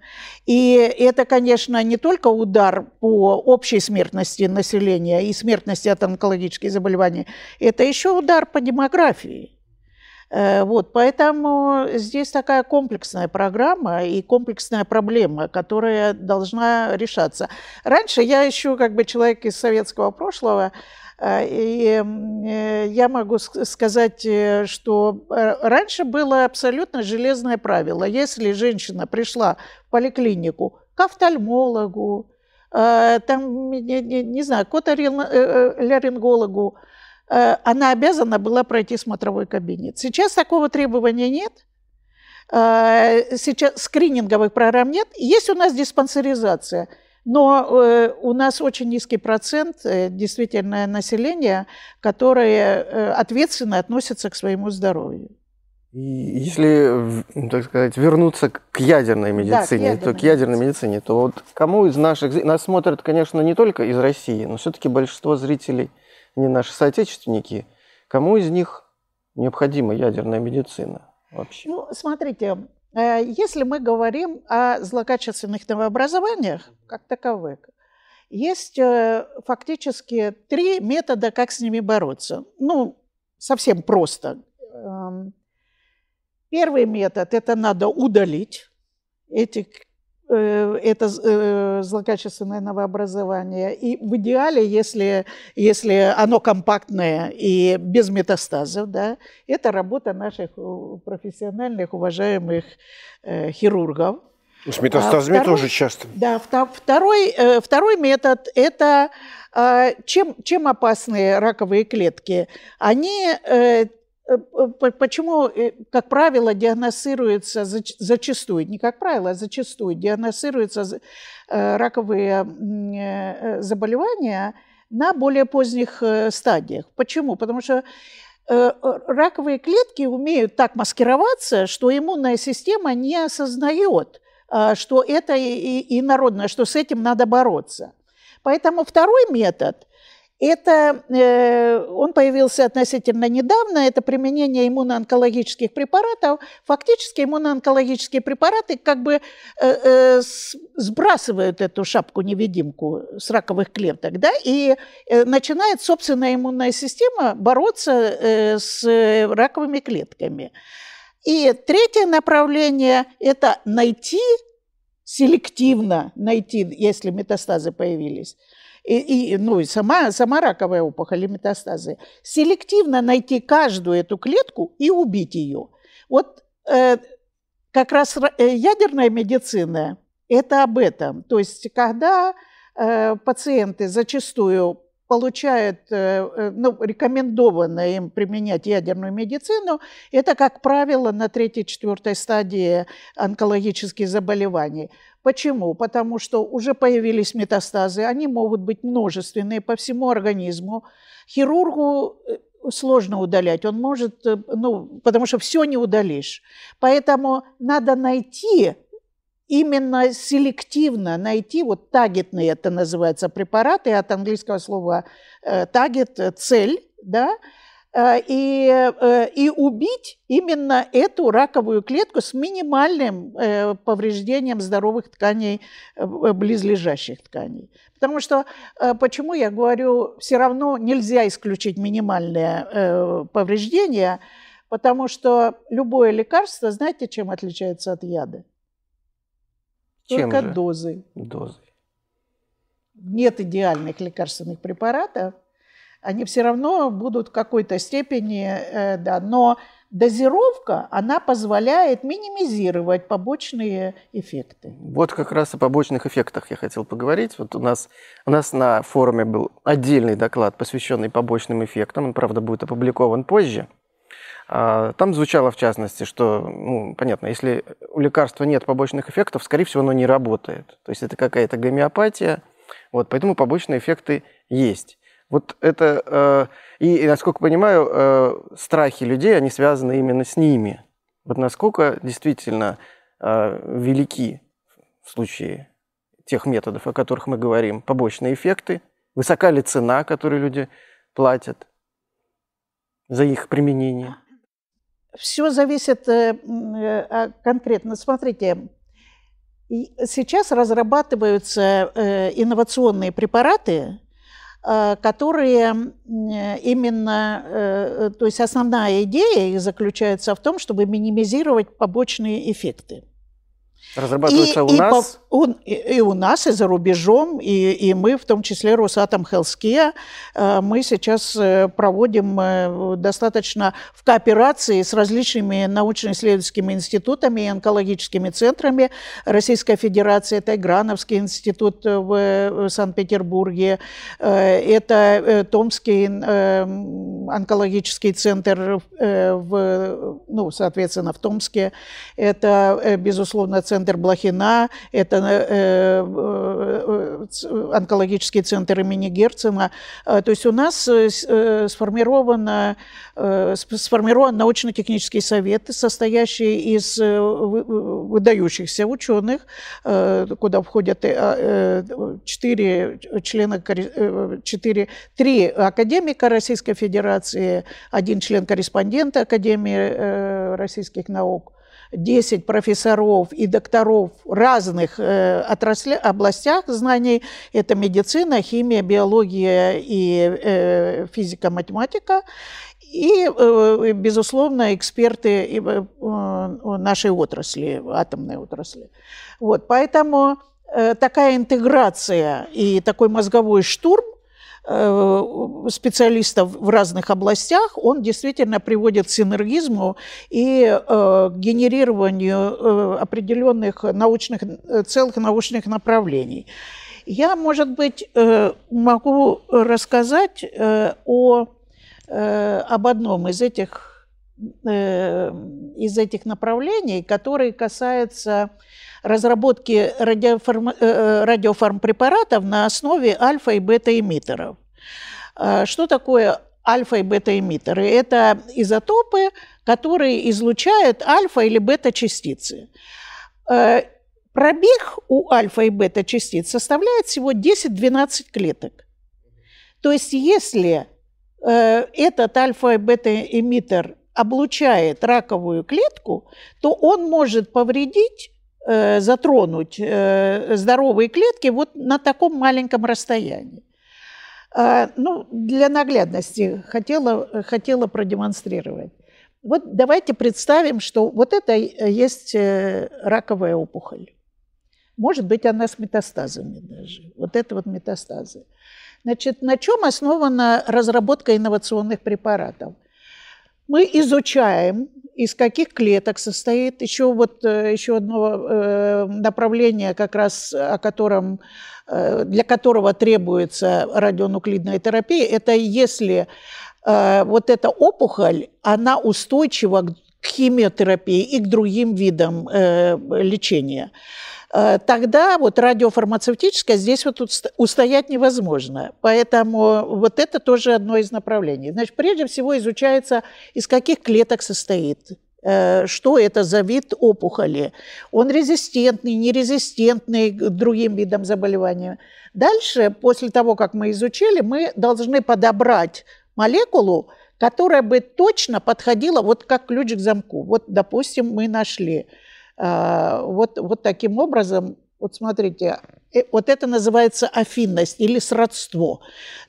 И это, конечно, не только удар по общей смертности населения и смертности от онкологических заболеваний, это еще удар по демографии. Э, вот, поэтому здесь такая комплексная программа и комплексная проблема, которая должна решаться. Раньше я еще как бы человек из советского прошлого, э, и э, я могу сказать, что раньше было абсолютно железное правило. Если женщина пришла в поликлинику к офтальмологу, там, не, не, не знаю, к оторингологу, Э, она обязана была пройти смотровой кабинет. Сейчас такого требования нет. Э, сейчас скрининговых программ нет. Есть у нас диспансеризация, но э, у нас очень низкий процент действительно населения, которое ответственно относится к своему здоровью. Если, так сказать, вернуться к ядерной медицине, да, к ядерной то к ядерной медицине, то вот кому из наших... Нас смотрят, конечно, не только из России, но все-таки большинство зрителей не наши соотечественники. Кому из них необходима ядерная медицина вообще? Ну, смотрите, э, если мы говорим о злокачественных новообразованиях, как таковых, есть э, фактически три метода, как с ними бороться. Ну, совсем просто. Эм, первый метод – это надо удалить эти, это э, злокачественное новообразование. И в идеале, если, если оно компактное и без метастазов, да, это работа наших профессиональных, уважаемых хирургов – с метастазами а второй, тоже часто. Да, второй, э, второй метод – это э, чем, чем опасные раковые клетки? Они э, Почему, как правило, диагностируются зачастую, не как правило, а зачастую диагностируются раковые заболевания на более поздних стадиях. Почему? Потому что раковые клетки умеют так маскироваться, что иммунная система не осознает а, что это инородное, что с этим надо бороться. Поэтому второй метод – это, э, он появился относительно недавно, это применение иммуноонкологических препаратов. Фактически иммуноонкологические препараты как бы э, э, сбрасывают эту шапку-невидимку с раковых клеток, да, и начинает собственная иммунная система бороться с раковыми клетками. И третье направление – это найти, селективно найти, если метастазы появились, и, и, ну и сама, сама раковая опухоль и метастазы, селективно найти каждую эту клетку и убить ее. Вот э, как раз э, ядерная медицина – это об этом. То есть когда э, пациенты зачастую получают, э, э, ну, рекомендовано им применять ядерную медицину, это, как правило, на третьей-четвертой стадии онкологических заболеваний. Почему? Потому что уже появились метастазы, они могут быть множественные по всему организму. Хирургу э, сложно удалять, он может, ну, потому что все не удалишь. Поэтому надо найти именно селективно найти, вот таргетные это называется препараты, от английского слова таргет, э, цель, да, э, и, э, и убить именно эту раковую клетку с минимальным повреждением здоровых тканей, близлежащих тканей. Потому что, почему я говорю, все равно нельзя исключить минимальное повреждение, потому что любое лекарство, знаете, чем отличается от яда? Чем Только же? дозой. Дозой. Нет идеальных лекарственных препаратов. Они все равно будут в какой-то степени, э, да, но дозировка, она позволяет минимизировать побочные эффекты. Вот как раз о побочных эффектах я хотел поговорить. Вот у нас, у нас на форуме был отдельный доклад, посвященный побочным эффектам. Он, правда, будет опубликован позже. А, там звучало, в частности, что, ну, понятно, если у лекарства нет побочных эффектов, скорее всего, оно не работает. То есть это какая-то гомеопатия, вот, поэтому побочные эффекты есть. Вот это, э, и, насколько понимаю, э, страхи людей, они связаны именно с ними. Вот насколько действительно э, велики в случае тех методов, о которых мы говорим, побочные эффекты, высока ли цена, которую люди платят за их применение? Все зависит э, э, а, конкретно. Смотрите, сейчас разрабатываются э, инновационные препараты, которые именно, то есть основная идея их заключается в том, чтобы минимизировать побочные эффекты. Разрабатывается и, у и нас? По, он, и, и у нас, и за рубежом, и, и мы, в том числе Росатом Хелския, э, мы сейчас э, проводим э, достаточно в кооперации с различными научно-исследовательскими институтами и онкологическими центрами Российской Федерации. Это Грановский институт в Санкт-Петербурге, это Томский онкологический центр в, ну, соответственно, в Томске. Это, безусловно, центр Блохина. Это онкологический центр имени Герцена. То есть у нас сформировано, сформирован научно-технический совет, состоящий из выдающихся ученых, куда входят четыре члена, четыре, три академика Российской Федерации, один член-корреспондент Академии российских наук, 10 профессоров и докторов разных э, отраслях, областях знаний. Это медицина, химия, биология и э, физика, математика. И, э, безусловно, эксперты нашей отрасли, атомной отрасли. Вот, поэтому такая интеграция и такой мозговой штурм специалистов в разных областях, он действительно приводит к синергизму и э, к генерированию э, определенных научных, целых научных направлений. Я, может быть, могу рассказать о, об одном из этих, из этих направлений, который касается разработки радиофарм, э, э, радиофармпрепаратов на основе альфа- и бета-эмиттеров. А, что такое альфа- и бета-эмиттеры? Это изотопы, которые излучают альфа- или бета-частицы. А, пробег у альфа- и бета-частиц составляет всего 10-12 клеток. То есть если э, этот альфа- и бета-эмиттер облучает раковую клетку, то он может повредить затронуть э, здоровые клетки вот на таком маленьком расстоянии. А, ну, для наглядности хотела, хотела продемонстрировать. Вот давайте представим, что вот это есть э, раковая опухоль. Может быть, она с метастазами даже. Вот это вот метастазы. Значит, на чем основана разработка инновационных препаратов? Мы изучаем из каких клеток состоит. Еще вот э, еще одно э, направление, как раз о котором, э, для которого требуется радионуклидная терапия, это если вот эта опухоль, она устойчива к химиотерапии и к другим видам лечения. Э, тогда вот радиофармацевтическое здесь вот устоять невозможно. Поэтому вот это тоже одно из направлений. Значит, прежде всего изучается, из каких клеток состоит э, что это за вид опухоли. Он резистентный, нерезистентный к другим видам заболевания. Дальше, после того, как мы изучили, мы должны подобрать молекулу, которая бы точно подходила вот как ключ к замку. Вот, допустим, мы нашли вот, вот таким образом, вот смотрите, э, вот это называется афинность или сродство.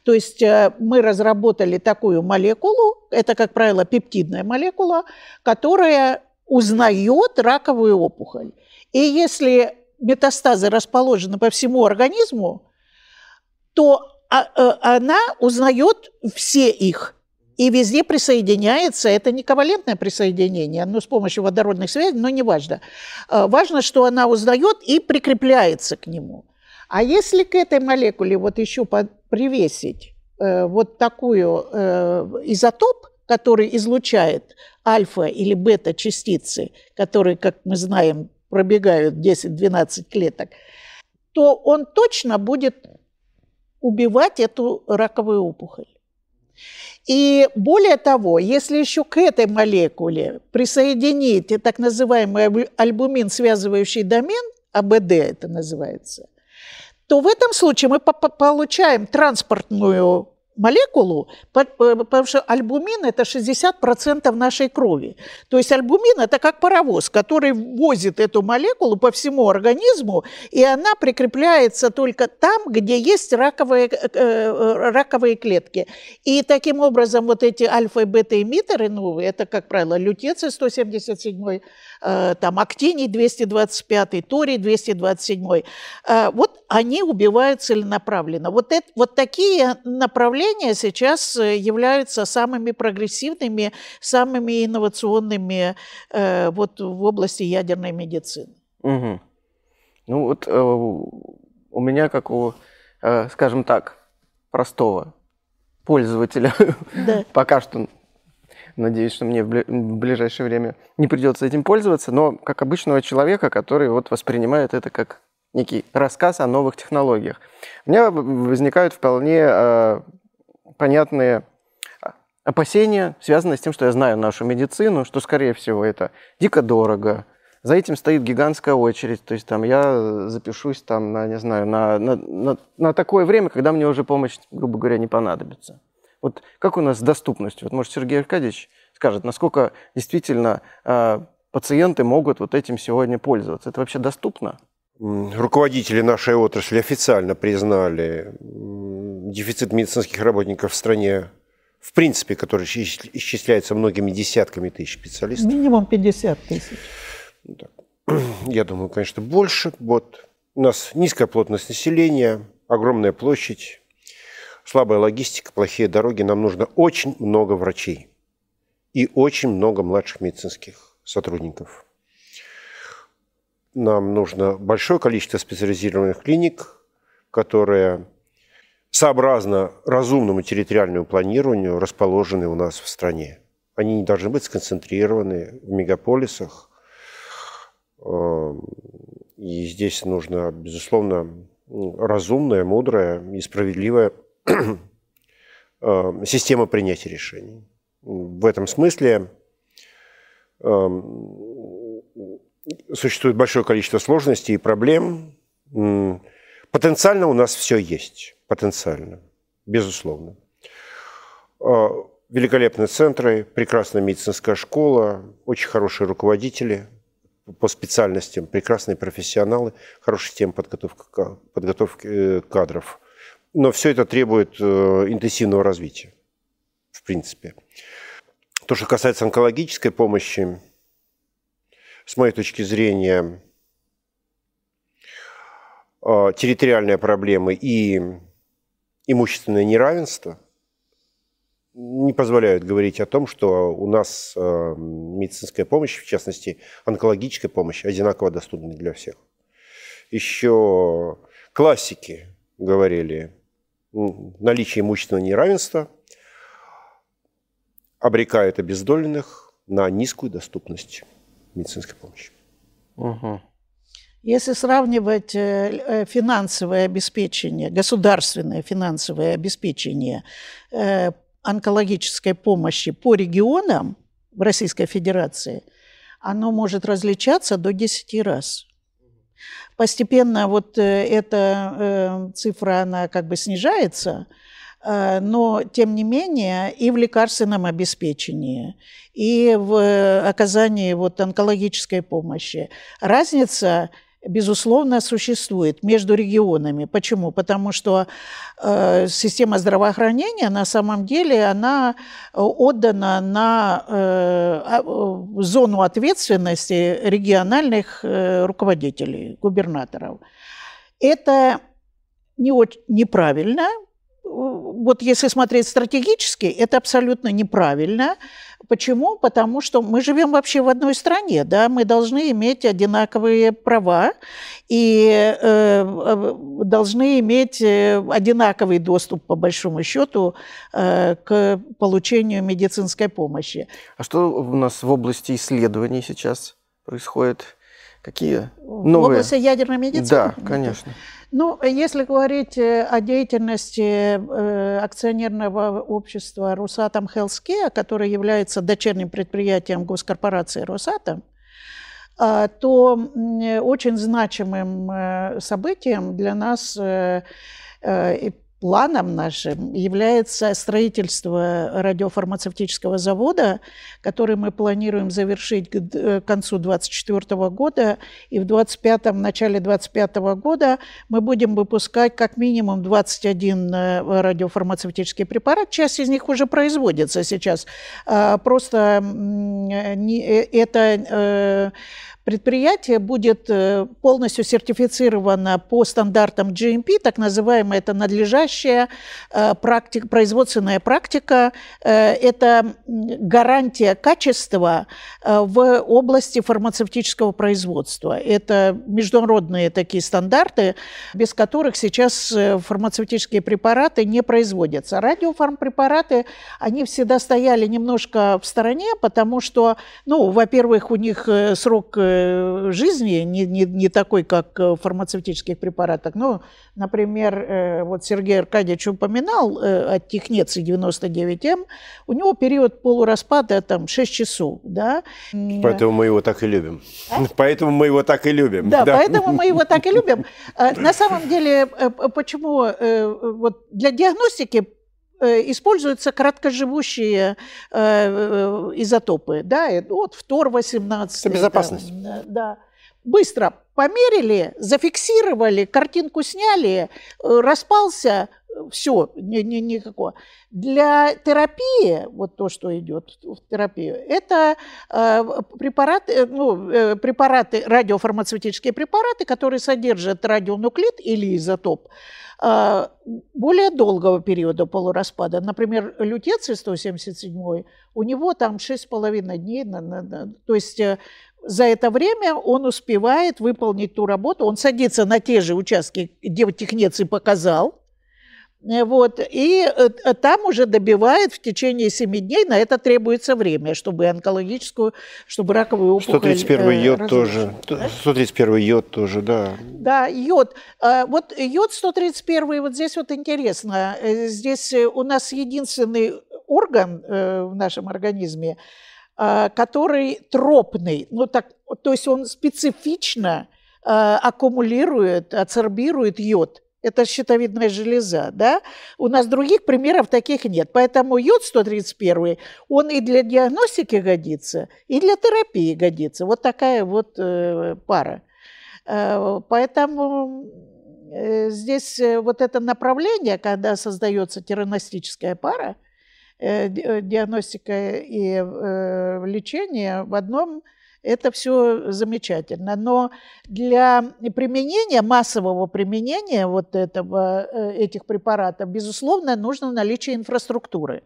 То есть э, мы разработали такую молекулу, это, как правило, пептидная молекула, которая узнает раковую опухоль. И если метастазы расположены по всему организму, то а, э, она узнает все их и везде присоединяется, это не ковалентное присоединение, но с помощью водородных связей, но не важно. А, важно, что она узнает и прикрепляется к нему. А если к этой молекуле вот еще привесить э, вот такую э, изотоп, который излучает альфа или бета частицы, которые, как мы знаем, пробегают 10-12 клеток, то он точно будет убивать эту раковую опухоль. И более того, если еще к этой молекуле присоединить так называемый альбумин, связывающий домен, АБД это называется, то в этом случае мы получаем транспортную молекулу, э, потому что альбумин – это 60% нашей крови. То есть альбумин – это как паровоз, который возит эту молекулу по всему организму, и она прикрепляется только там, где есть раковые, э, э, раковые клетки. И таким образом вот эти альфа- и бета-эмиттеры, ну, это, как правило, лютеций 177 Э, там актиний 225, торий 227. Э, вот они убивают целенаправленно. Вот, это, вот такие направления сейчас э, являются самыми прогрессивными, самыми инновационными вот в области ядерной медицины. Угу. Ну вот у меня, как у, скажем так, простого пользователя. Да. Пока что Надеюсь, что мне в ближайшее время не придется этим пользоваться, но как обычного человека, который вот воспринимает это как некий рассказ о новых технологиях. У меня возникают вполне э, понятные а, опасения, связанные с тем, что я знаю нашу медицину, что, скорее всего, это дико дорого, за этим стоит гигантская очередь, то есть там я запишусь там на, не знаю, на, на, на, на такое время, когда мне уже помощь, грубо говоря, не понадобится. Вот как у нас с доступностью? Вот, может, Сергей Аркадьевич скажет, насколько действительно э, пациенты могут вот этим сегодня пользоваться? Это вообще доступно? Руководители нашей отрасли официально признали дефицит медицинских работников в стране, в принципе, который исчисляется многими десятками тысяч специалистов. Минимум 50 тысяч. Я думаю, конечно, больше. Вот у нас низкая плотность населения, огромная площадь, слабая логистика, плохие дороги, нам нужно очень много врачей и очень много младших медицинских сотрудников. Нам нужно большое количество специализированных клиник, которые сообразно разумному территориальному планированию расположены у нас в стране. Они не должны быть сконцентрированы в мегаполисах. Эм, и здесь нужно, безусловно, разумная, мудрая и справедливая Э, система принятия решений. В этом смысле эм, существует большое количество сложностей и проблем. Потенциально у нас все есть. Потенциально. Безусловно. Э, великолепные центры, прекрасная медицинская школа, очень хорошие руководители по специальностям, прекрасные профессионалы, хорошая система подготовки, подготовки э, кадров – но все это требует э, интенсивного развития, в принципе. То, что касается онкологической помощи, с моей точки зрения, э, территориальные проблемы и имущественное неравенство не позволяют говорить о том, что у нас э, медицинская помощь, в частности онкологическая помощь, одинаково доступна для всех. Еще классики говорили наличие имущественного неравенства обрекает обездоленных на низкую доступность медицинской помощи. Угу. Если сравнивать э, э, финансовое обеспечение, государственное финансовое обеспечение э, онкологической помощи по регионам в Российской Федерации, оно может различаться до 10 раз. Постепенно вот э, эта э, цифра, она как бы снижается, э, но, тем не менее, и в лекарственном обеспечении, и в оказании вот онкологической помощи. Разница безусловно, существует между регионами. Почему? Потому что э, система здравоохранения на самом деле она отдана на э, а, зону ответственности региональных э, руководителей, губернаторов. Это не очень, неправильно. Вот если смотреть стратегически, это абсолютно неправильно. Почему? Потому что мы живем вообще в одной стране, да, мы должны иметь одинаковые права и э, э должны иметь э, одинаковый доступ, по большому счету, э, к получению медицинской помощи. А что у нас в области исследований сейчас происходит? Какие новые? В области ядерной медицины? Да, конечно. Ну, если говорить э, о деятельности э, акционерного общества «Росатом Хелскея», которое является дочерним предприятием госкорпорации «Росатом», а, то очень значимым э, событием для нас планом нашим является строительство радиофармацевтического завода, который мы планируем завершить к э, концу 2024 года. И в 25 начале 2025 года мы будем выпускать как минимум 21 э, радиофармацевтический препарат. Часть из них уже производится сейчас. А, просто э, это предприятие будет э, полностью сертифицировано по стандартам GMP, так называемая это надлежащая э, практика, производственная практика. Э, это гарантия качества в области фармацевтического производства. Это международные такие стандарты, без которых сейчас фармацевтические препараты не производятся. Радиофармпрепараты, они всегда стояли немножко в стороне, потому что, ну, во-первых, у них срок жизни не, не, не такой, как в фармацевтических препаратах. Ну, например, э, вот Сергей Аркадьевич упоминал э, о технеции 99М, у него период полураспада там 6 часов, да. Поэтому мы его так и любим. А? Поэтому мы его так и любим. Да, да, поэтому мы его так и любим. На самом деле, почему вот для диагностики используются краткоживущие э, изотопы, да, вот фтор-18. Это безопасность. Там, да. Быстро померили, зафиксировали, картинку сняли, распался, все, ни, ни, никакого. Для терапии, вот то, что идет в терапию, это э, препараты, ну, э, препараты, радиофармацевтические препараты, которые содержат радионуклид или изотоп, более долгого периода полураспада. Например, лютеций 177, у него там 6,5 дней, то есть э, за это время он успевает выполнить ту работу, он садится на те же участки, где технеций показал, Э, вот, и э, э, там уже добивает в течение 7 дней, на это требуется время, чтобы онкологическую, чтобы раковую опухоль 131 йод разрушить. тоже, да? 131 йод тоже, да. Да, йод. Вот йод 131, вот здесь вот интересно, здесь у нас единственный орган в нашем организме, который тропный, ну так, то есть он специфично аккумулирует, ацербирует йод это щитовидная железа, да? У нас других примеров таких нет. Поэтому йод 131, он и для диагностики годится, и для терапии годится. Вот такая вот э, пара. Э, поэтому э, здесь э, вот это направление, когда создается терапевтическая пара, диагностика и э, лечение в одном это все замечательно. Но для применения, массового применения вот этого, э, этих препаратов, безусловно, нужно наличие инфраструктуры.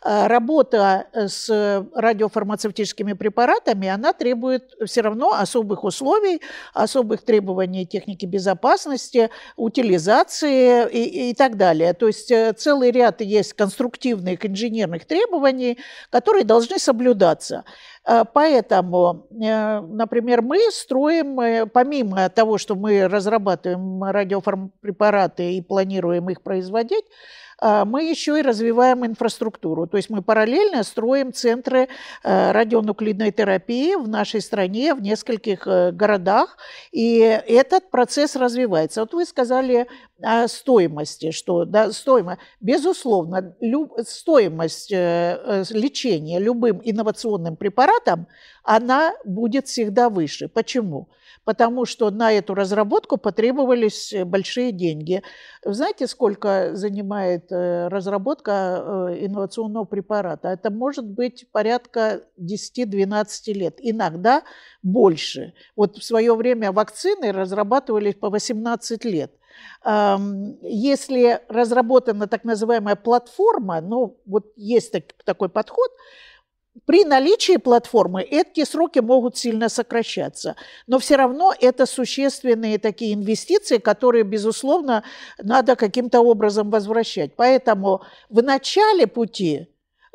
А работа с радиофармацевтическими препаратами, она требует все равно особых условий, особых требований техники безопасности, утилизации и, и так далее. То есть э, целый ряд есть конструктивных инженерных требований, которые должны соблюдаться. Э, поэтому, э, например, мы строим, э, помимо того, что мы разрабатываем радиофармпрепараты и планируем их производить, мы еще и развиваем инфраструктуру. То есть мы параллельно строим центры э, радионуклидной терапии в нашей стране, в нескольких э, городах, и этот процесс развивается. Вот вы сказали о стоимости, что да, стоимость, безусловно, люб, стоимость лечения любым инновационным препаратом, она будет всегда выше. Почему? потому что на эту разработку потребовались большие деньги. Знаете, сколько занимает разработка э, инновационного препарата? Это может быть порядка 10-12 лет, иногда больше. Вот в свое время вакцины разрабатывались по 18 лет. Если разработана так называемая платформа, ну вот есть такой подход, при наличии платформы эти сроки могут сильно сокращаться, но все равно это существенные такие инвестиции, которые, безусловно, надо каким-то образом возвращать. Поэтому в начале пути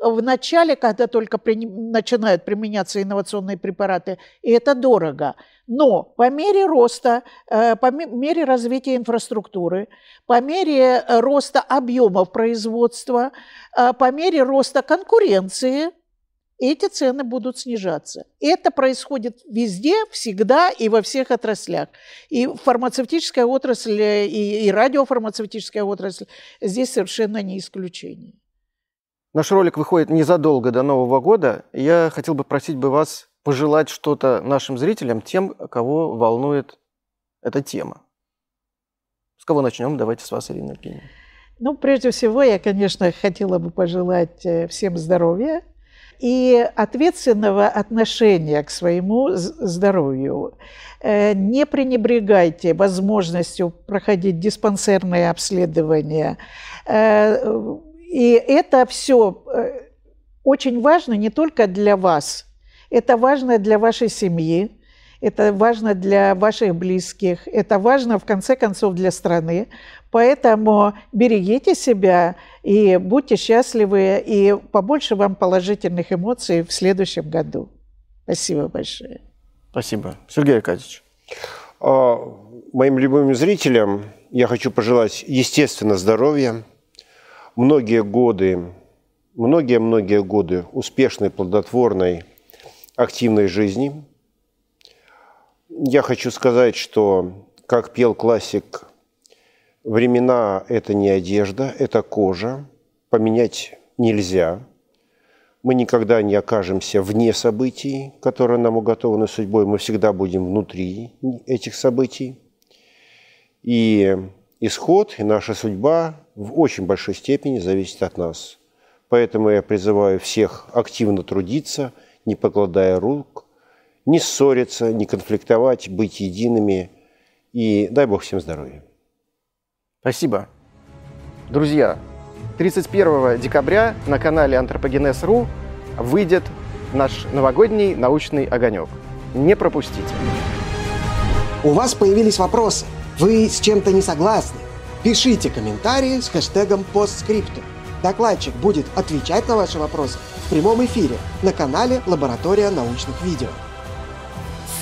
в начале, когда только при, начинают применяться инновационные препараты, и это дорого. Но по мере роста, э, по мере развития инфраструктуры, по мере роста объемов производства, э, по мере роста конкуренции – эти цены будут снижаться. Это происходит везде, всегда и во всех отраслях. И фармацевтическая отрасль, и, и радиофармацевтическая отрасль здесь совершенно не исключение. Наш ролик выходит незадолго до Нового года. Я хотел бы просить бы вас пожелать что-то нашим зрителям, тем, кого волнует эта тема. С кого начнем? Давайте с вас, Ирина Евгеньевна. Ну, прежде всего, я, конечно, хотела бы пожелать э, всем здоровья, и ответственного отношения к своему здоровью. Э, не пренебрегайте возможностью проходить диспансерные обследования. Э, и это все э, очень важно не только для вас, это важно для вашей семьи, это важно для ваших близких, это важно, в конце концов, для страны. Поэтому берегите себя и будьте счастливы, и побольше вам положительных эмоций в следующем году. Спасибо большое. Спасибо. Сергей Аркадьевич. А, моим любимым зрителям я хочу пожелать, естественно, здоровья, многие годы, многие-многие годы успешной, плодотворной, активной жизни – я хочу сказать, что, как пел классик, времена – это не одежда, это кожа. Поменять нельзя. Мы никогда не окажемся вне событий, которые нам уготованы судьбой. Мы всегда будем внутри этих событий. И исход, и наша судьба в очень большой степени зависит от нас. Поэтому я призываю всех активно трудиться, не покладая рук – не ссориться, не конфликтовать, быть едиными. И дай Бог всем здоровья. Спасибо. Друзья, 31 декабря на канале Антропогенез.ру выйдет наш новогодний научный огонек. Не пропустите. У вас появились вопросы. Вы с чем-то не согласны? Пишите комментарии с хэштегом постскриптум. Докладчик будет отвечать на ваши вопросы в прямом эфире на канале Лаборатория научных видео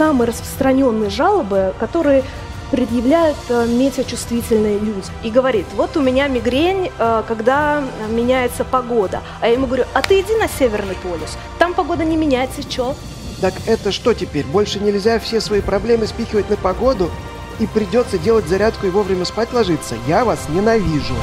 самые распространенные жалобы, которые предъявляют э, метеочувствительные люди. И говорит, вот у меня мигрень, э, когда меняется погода. А я ему говорю, а ты иди на Северный полюс, там погода не меняется, чё? Так это что теперь? Больше нельзя все свои проблемы спихивать на погоду? И придется делать зарядку и вовремя спать ложиться? Я вас ненавижу.